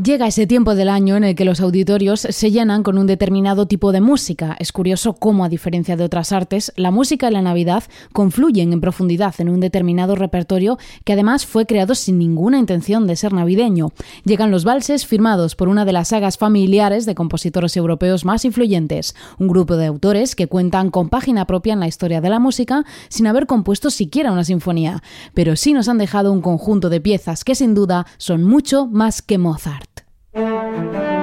Llega ese tiempo del año en el que los auditorios se llenan con un determinado tipo de música. Es curioso cómo, a diferencia de otras artes, la música y la Navidad confluyen en profundidad en un determinado repertorio que además fue creado sin ninguna intención de ser navideño. Llegan los valses firmados por una de las sagas familiares de compositores europeos más influyentes, un grupo de autores que cuentan con página propia en la historia de la música sin haber compuesto siquiera una sinfonía, pero sí nos han dejado un conjunto de piezas que sin duda son mucho más que Mozart. Thank you.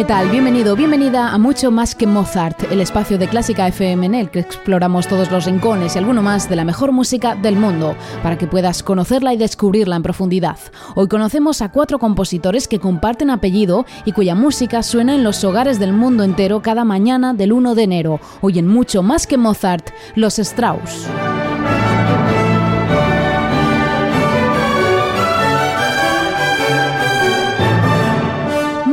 ¿Qué tal? Bienvenido, bienvenida a Mucho Más que Mozart, el espacio de Clásica FM en el que exploramos todos los rincones y alguno más de la mejor música del mundo, para que puedas conocerla y descubrirla en profundidad. Hoy conocemos a cuatro compositores que comparten apellido y cuya música suena en los hogares del mundo entero cada mañana del 1 de enero. Hoy en Mucho Más que Mozart, los Strauss.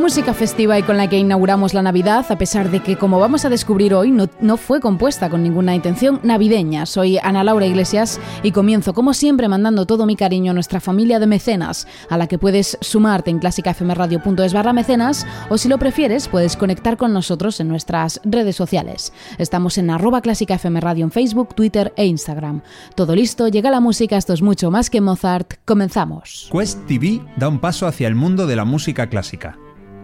Música festiva y con la que inauguramos la Navidad, a pesar de que, como vamos a descubrir hoy, no, fue compuesta con ninguna intención navideña. Soy Ana Laura Iglesias y comienzo, como siempre, mandando todo mi cariño a nuestra familia de mecenas, a la que puedes sumarte en clásicafmradio.es barra mecenas o, si lo prefieres, puedes conectar con nosotros en nuestras redes sociales. Estamos en arroba clásicafmradio en Facebook, Twitter e Instagram. Todo listo, llega la música, esto es mucho más que Mozart. Comenzamos. Quest TV da un paso hacia el mundo de la música clásica.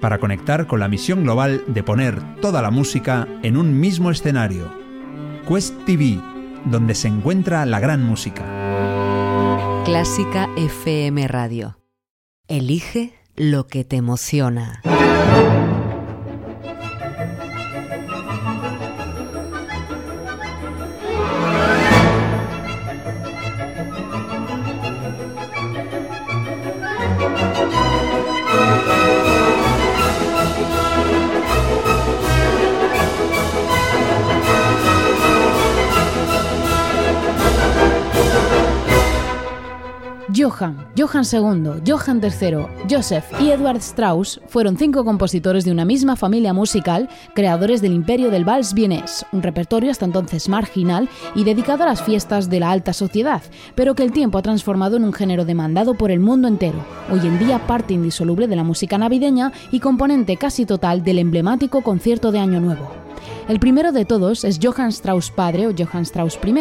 para conectar con la misión global de poner toda la música en un mismo escenario. Quest TV, donde se encuentra la gran música. Clásica FM Radio. Elige lo que te emociona. Johann, Johann II, Johann III, Joseph y Edward Strauss fueron cinco compositores de una misma familia musical, creadores del imperio del vals vienés, un repertorio hasta entonces marginal y dedicado a las fiestas de la alta sociedad, pero que el tiempo ha transformado en un género demandado por el mundo entero, hoy en día parte indisoluble de la música navideña y componente casi total del emblemático concierto de Año Nuevo. El primero de todos es Johann Strauss padre o Johann Strauss I.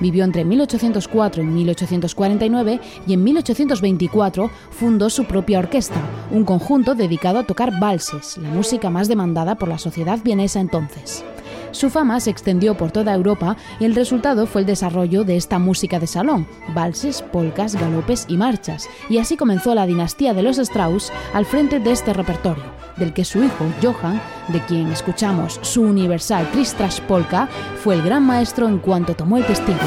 Vivió entre 1804 y 1849 y en 1824 fundó su propia orquesta, un conjunto dedicado a tocar valses, la música más demandada por la sociedad vienesa entonces. Su fama se extendió por toda Europa y el resultado fue el desarrollo de esta música de salón, valses, polcas, galopes y marchas, y así comenzó la dinastía de los Strauss al frente de este repertorio, del que su hijo, Johann, de quien escuchamos su universal Tristras Polka, fue el gran maestro en cuanto tomó el testigo.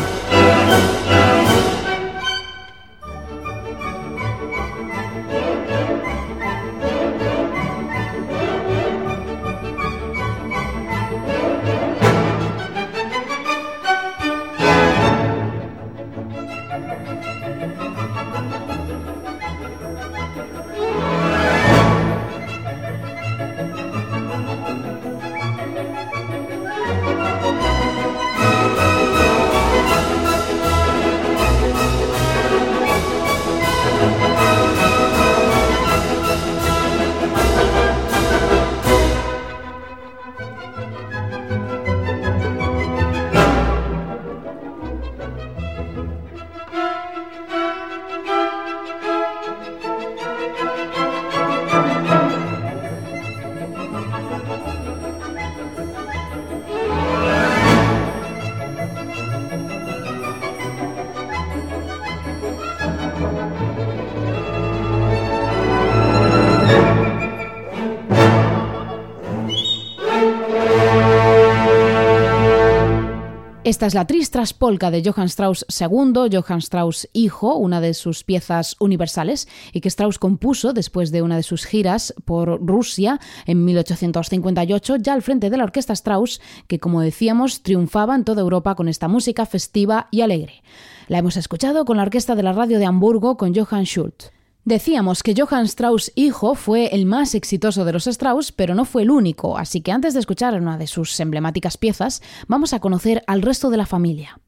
Esta es la Tristras Polka de Johann Strauss II, Johann Strauss hijo, una de sus piezas universales, y que Strauss compuso después de una de sus giras por Rusia en 1858, ya al frente de la orquesta Strauss, que como decíamos triunfaba en toda Europa con esta música festiva y alegre. La hemos escuchado con la orquesta de la radio de Hamburgo con Johann Schultz. Decíamos que Johann Strauss hijo fue el más exitoso de los Strauss, pero no fue el único, así que antes de escuchar una de sus emblemáticas piezas, vamos a conocer al resto de la familia.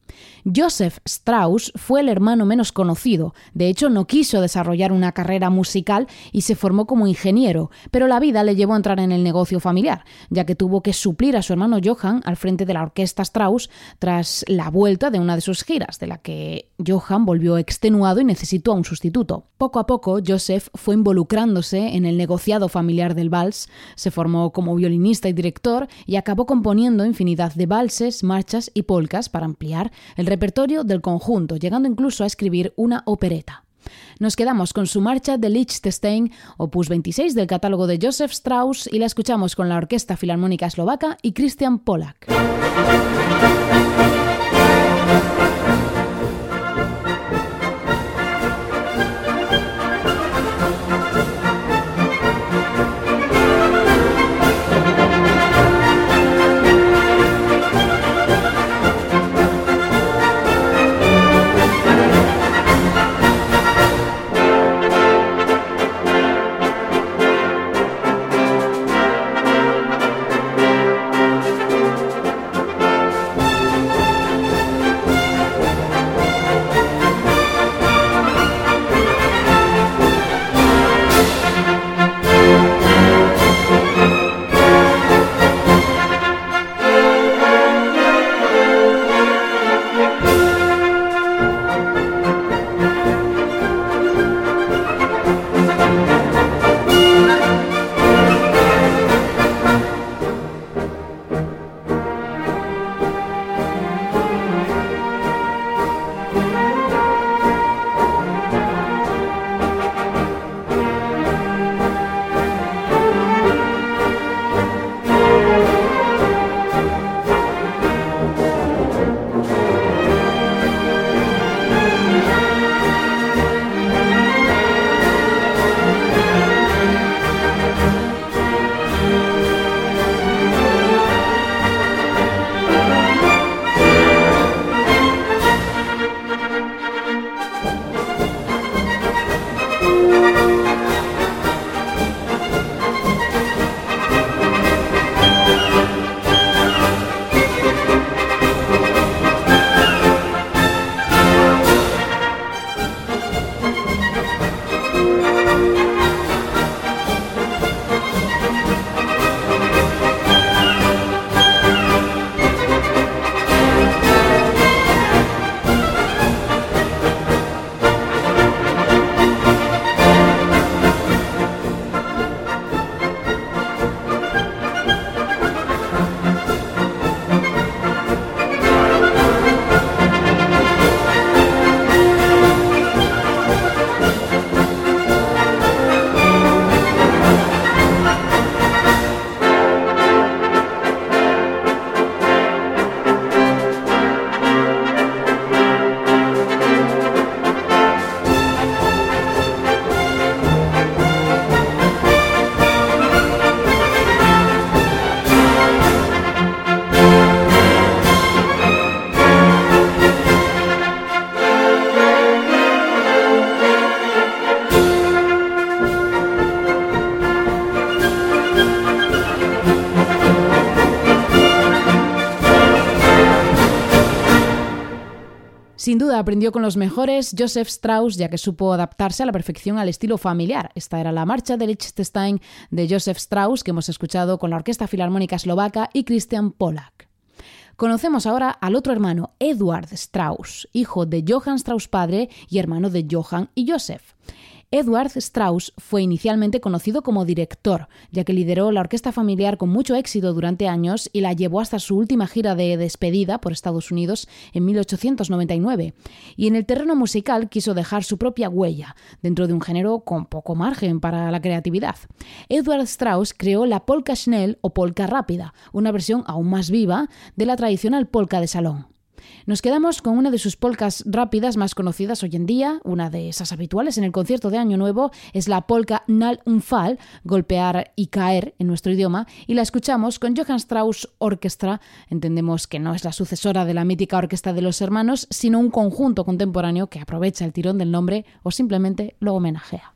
Joseph Strauss fue el hermano menos conocido, de hecho no quiso desarrollar una carrera musical y se formó como ingeniero, pero la vida le llevó a entrar en el negocio familiar, ya que tuvo que suplir a su hermano Johann al frente de la orquesta Strauss tras la vuelta de una de sus giras, de la que Johann volvió extenuado y necesitó a un sustituto. Poco a poco, Joseph fue involucrándose en el negociado familiar del vals, se formó como violinista y director y acabó componiendo infinidad de valses, marchas y polcas para ampliar el repertorio del conjunto, llegando incluso a escribir una opereta. Nos quedamos con su marcha de Liechtenstein, opus 26 del catálogo de Joseph Strauss, y la escuchamos con la Orquesta Filarmónica Eslovaca y Christian Polak. Sin duda aprendió con los mejores Joseph Strauss, ya que supo adaptarse a la perfección al estilo familiar. Esta era la marcha de Liechtenstein de Joseph Strauss que hemos escuchado con la Orquesta Filarmónica Eslovaca y Christian Polak. Conocemos ahora al otro hermano, Eduard Strauss, hijo de Johann Strauss padre y hermano de Johann y Joseph. Edward Strauss fue inicialmente conocido como director, ya que lideró la orquesta familiar con mucho éxito durante años y la llevó hasta su última gira de despedida por Estados Unidos en 1899. Y en el terreno musical quiso dejar su propia huella, dentro de un género con poco margen para la creatividad. Edward Strauss creó la polka schnell o polka rápida, una versión aún más viva de la tradicional polka de salón. Nos quedamos con una de sus polcas rápidas más conocidas hoy en día, una de esas habituales en el concierto de Año Nuevo, es la polka Nal Unfall, golpear y caer en nuestro idioma, y la escuchamos con Johann Strauss Orchestra. Entendemos que no es la sucesora de la mítica Orquesta de los Hermanos, sino un conjunto contemporáneo que aprovecha el tirón del nombre o simplemente lo homenajea.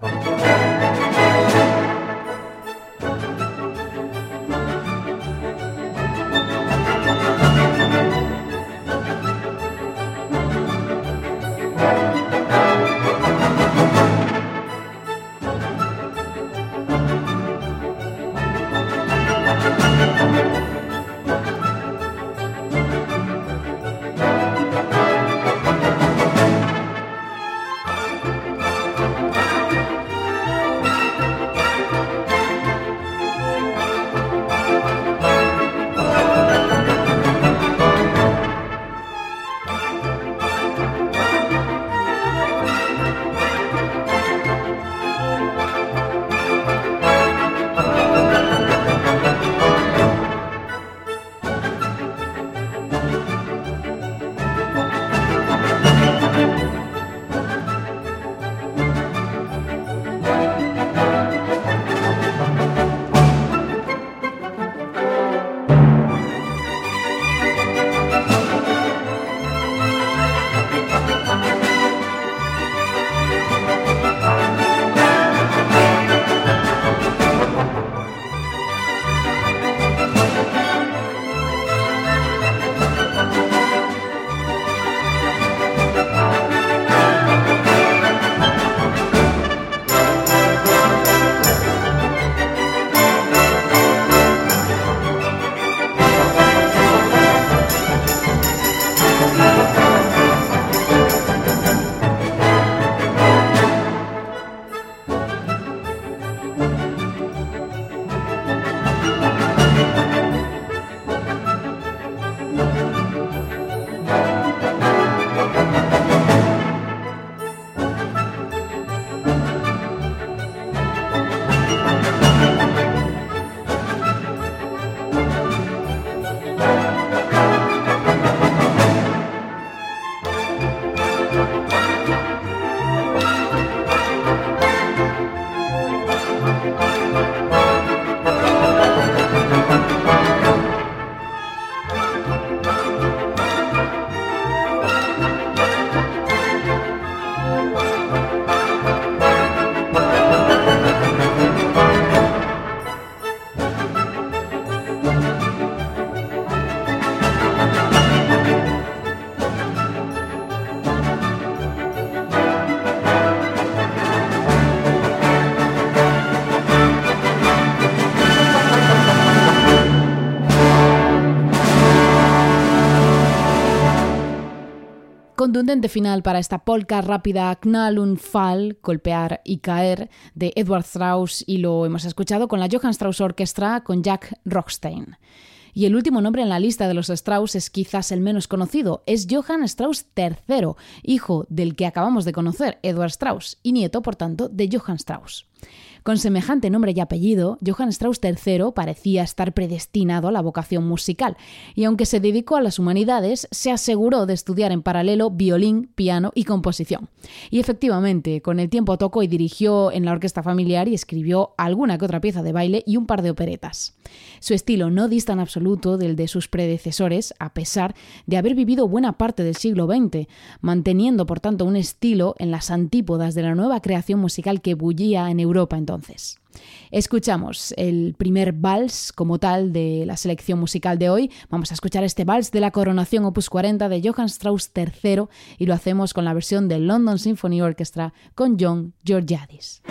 Contundente final para esta polka rápida Knall und Fall, golpear y caer, de Edward Strauss, y lo hemos escuchado con la Johann Strauss Orchestra con Jack Rockstein. Y el último nombre en la lista de los Strauss es quizás el menos conocido, es Johann Strauss III, hijo del que acabamos de conocer, Edward Strauss, y nieto, por tanto, de Johann Strauss. Con semejante nombre y apellido, Johann Strauss III parecía estar predestinado a la vocación musical, y aunque se dedicó a las humanidades, se aseguró de estudiar en paralelo violín, piano y composición. Y efectivamente, con el tiempo tocó y dirigió en la orquesta familiar y escribió alguna que otra pieza de baile y un par de operetas. Su estilo no dista en absoluto del de sus predecesores, a pesar de haber vivido buena parte del siglo XX, manteniendo por tanto un estilo en las antípodas de la nueva creación musical que bullía en Europa entonces entonces. Escuchamos el primer vals como tal de la selección musical de hoy. Vamos a escuchar este vals de la coronación Opus 40 de Johann Strauss III y lo hacemos con la versión del London Symphony Orchestra con John Georgiadis.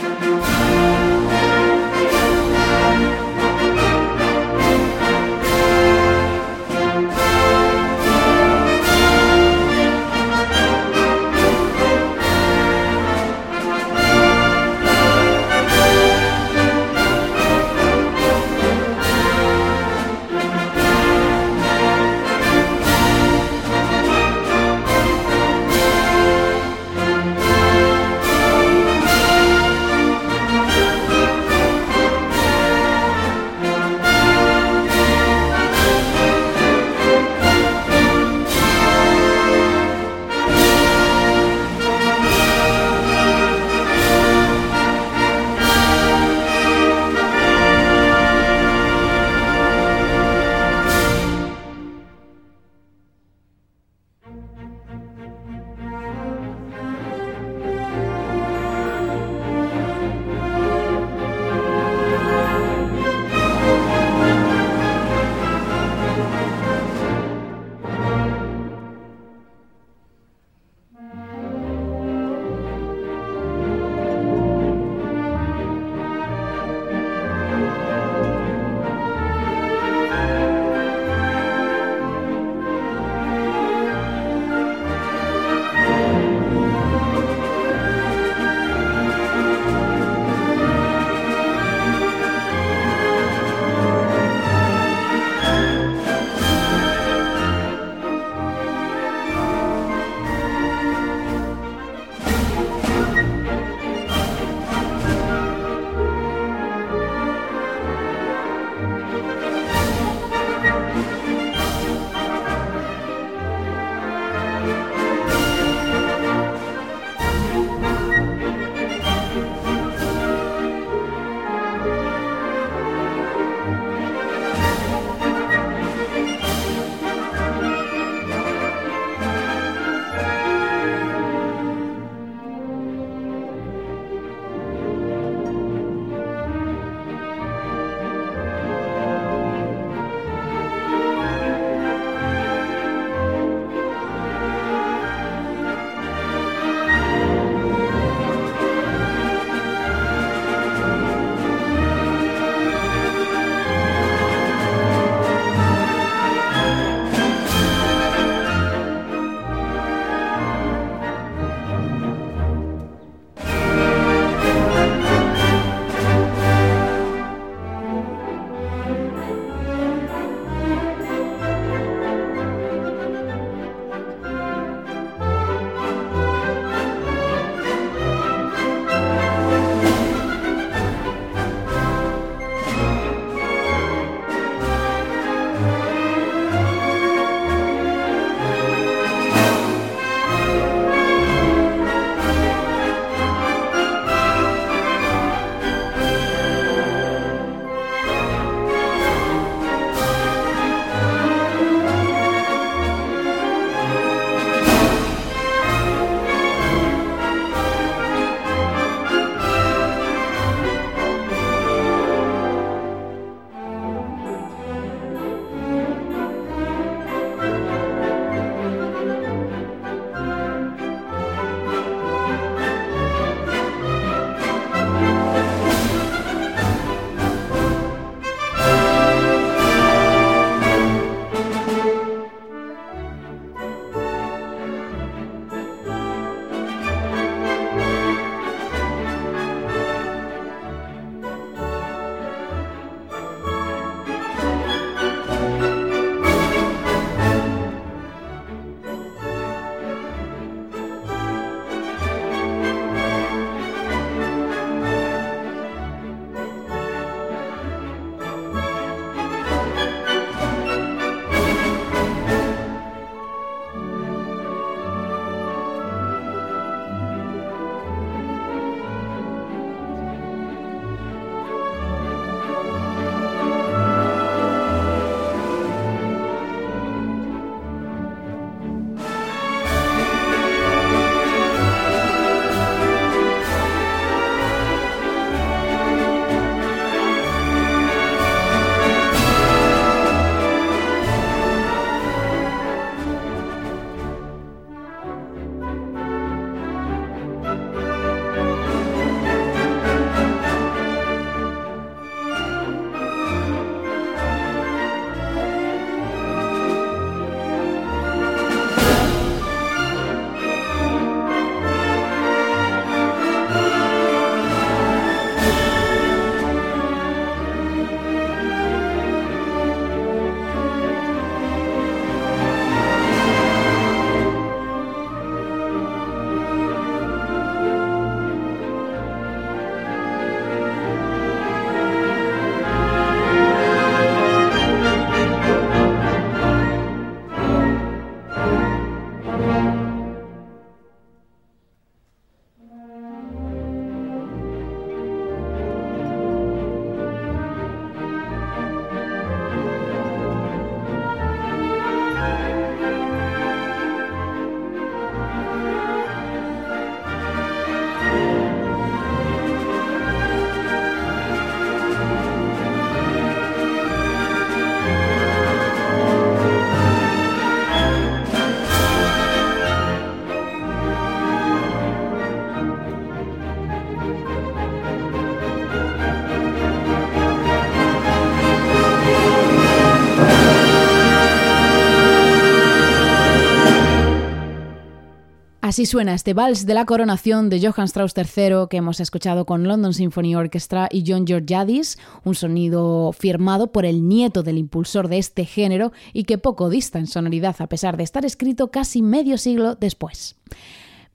Así suena este vals de la coronación de Johann Strauss III que hemos escuchado con London Symphony Orchestra y John Georgiadis, un sonido firmado por el nieto del impulsor de este género y que poco dista en sonoridad a pesar de estar escrito casi medio siglo después.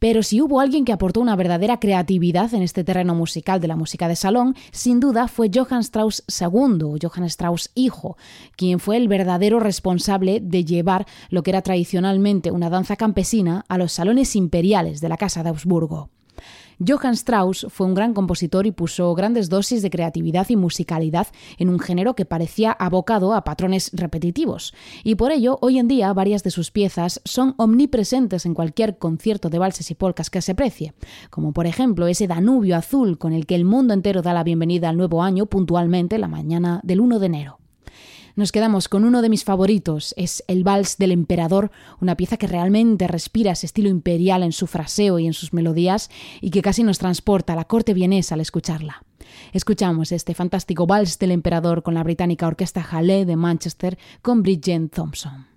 Pero si hubo alguien que aportó una verdadera creatividad en este terreno musical de la música de salón, sin duda fue Johann Strauss II, Johann Strauss hijo, quien fue el verdadero responsable de llevar lo que era tradicionalmente una danza campesina a los salones imperiales de la Casa de Augsburgo. Johann Strauss fue un gran compositor y puso grandes dosis de creatividad y musicalidad en un género que parecía abocado a patrones repetitivos, y por ello hoy en día varias de sus piezas son omnipresentes en cualquier concierto de valses y polcas que se precie, como por ejemplo ese Danubio azul con el que el mundo entero da la bienvenida al nuevo año puntualmente la mañana del 1 de enero nos quedamos con uno de mis favoritos, es el Vals del Emperador, una pieza que realmente respira ese estilo imperial en su fraseo y en sus melodías y que casi nos transporta a la corte vienesa al escucharla. Escuchamos este fantástico Vals del Emperador con la británica Orquesta Halle de Manchester con Bridget Thompson.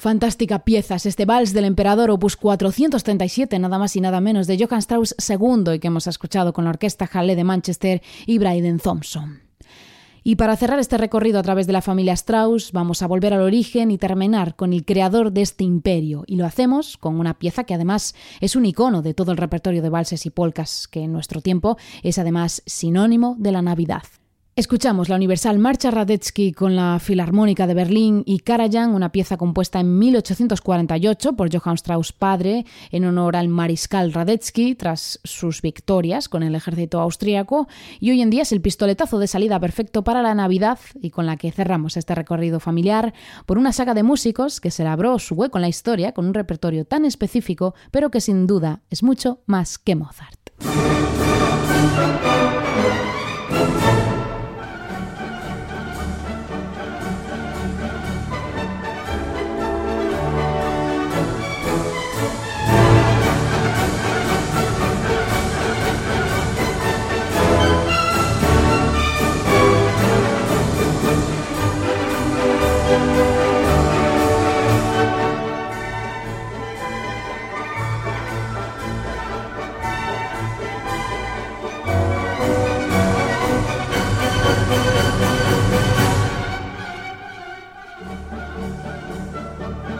Fantástica pieza es este vals del emperador opus 437, nada más y nada menos, de Johann Strauss II y que hemos escuchado con la Orquesta Halle de Manchester y Bryden Thompson. Y para cerrar este recorrido a través de la familia Strauss, vamos a volver al origen y terminar con el creador de este imperio. Y lo hacemos con una pieza que además es un icono de todo el repertorio de valses y polcas, que en nuestro tiempo es además sinónimo de la Navidad. Escuchamos la Universal Marcha Radetzky con la Filarmónica de Berlín y Karajan, una pieza compuesta en 1848 por Johann Strauss padre en honor al mariscal Radetzky tras sus victorias con el ejército austríaco y hoy en día es el pistoletazo de salida perfecto para la Navidad y con la que cerramos este recorrido familiar por una saga de músicos que se labró su hueco en la historia con un repertorio tan específico pero que sin duda es mucho más que Mozart. ハハハハ!